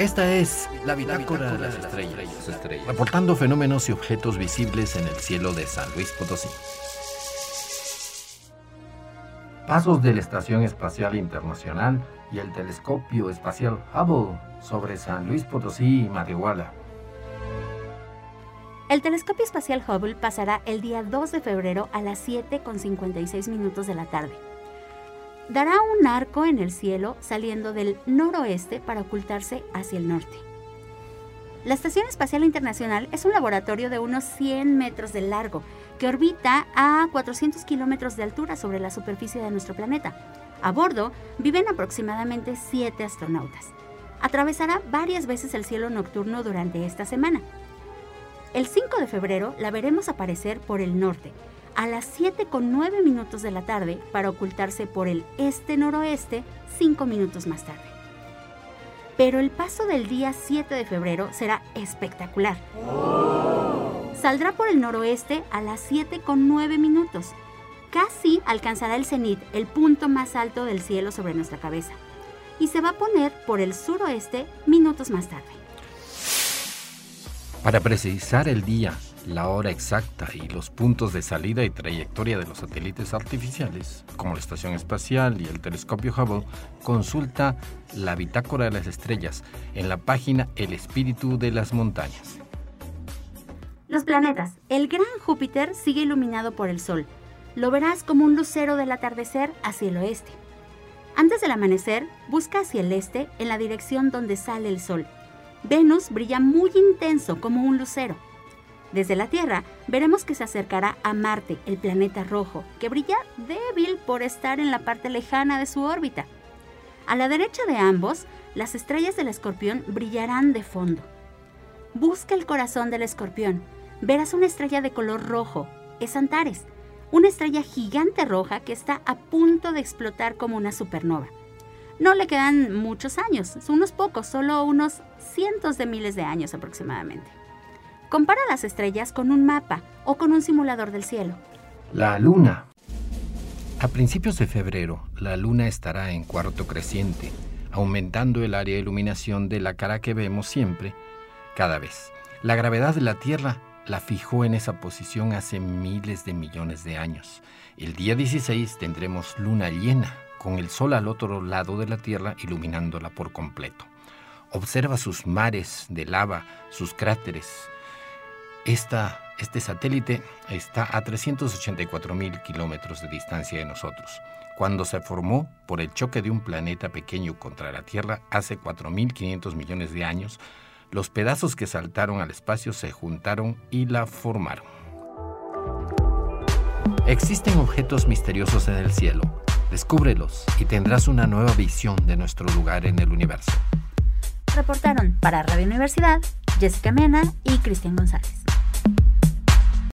Esta es la bitácora de las estrellas, reportando fenómenos y objetos visibles en el cielo de San Luis Potosí. Pasos de la Estación Espacial Internacional y el Telescopio Espacial Hubble sobre San Luis Potosí y Matehuala. El telescopio espacial Hubble pasará el día 2 de febrero a las 7.56 minutos de la tarde dará un arco en el cielo saliendo del noroeste para ocultarse hacia el norte. La Estación Espacial Internacional es un laboratorio de unos 100 metros de largo que orbita a 400 kilómetros de altura sobre la superficie de nuestro planeta. A bordo viven aproximadamente 7 astronautas. Atravesará varias veces el cielo nocturno durante esta semana. El 5 de febrero la veremos aparecer por el norte, a las 7 con 9 minutos de la tarde para ocultarse por el este-noroeste 5 minutos más tarde. Pero el paso del día 7 de febrero será espectacular. Saldrá por el noroeste a las 7 con 9 minutos. Casi alcanzará el cenit, el punto más alto del cielo sobre nuestra cabeza. Y se va a poner por el suroeste minutos más tarde. Para precisar el día la hora exacta y los puntos de salida y trayectoria de los satélites artificiales, como la Estación Espacial y el Telescopio Hubble, consulta la Bitácora de las Estrellas en la página El Espíritu de las Montañas. Los planetas. El gran Júpiter sigue iluminado por el Sol. Lo verás como un lucero del atardecer hacia el oeste. Antes del amanecer, busca hacia el este en la dirección donde sale el Sol. Venus brilla muy intenso como un lucero. Desde la Tierra veremos que se acercará a Marte, el planeta rojo, que brilla débil por estar en la parte lejana de su órbita. A la derecha de ambos, las estrellas del escorpión brillarán de fondo. Busca el corazón del escorpión. Verás una estrella de color rojo. Es Antares, una estrella gigante roja que está a punto de explotar como una supernova. No le quedan muchos años, unos pocos, solo unos cientos de miles de años aproximadamente. Compara las estrellas con un mapa o con un simulador del cielo. La luna. A principios de febrero, la luna estará en cuarto creciente, aumentando el área de iluminación de la cara que vemos siempre, cada vez. La gravedad de la Tierra la fijó en esa posición hace miles de millones de años. El día 16 tendremos luna llena, con el Sol al otro lado de la Tierra iluminándola por completo. Observa sus mares de lava, sus cráteres, este satélite está a 384 mil kilómetros de distancia de nosotros. Cuando se formó por el choque de un planeta pequeño contra la Tierra hace 4.500 millones de años, los pedazos que saltaron al espacio se juntaron y la formaron. Existen objetos misteriosos en el cielo. Descúbrelos y tendrás una nueva visión de nuestro lugar en el universo. Reportaron para Radio Universidad Jessica Mena y Cristian González.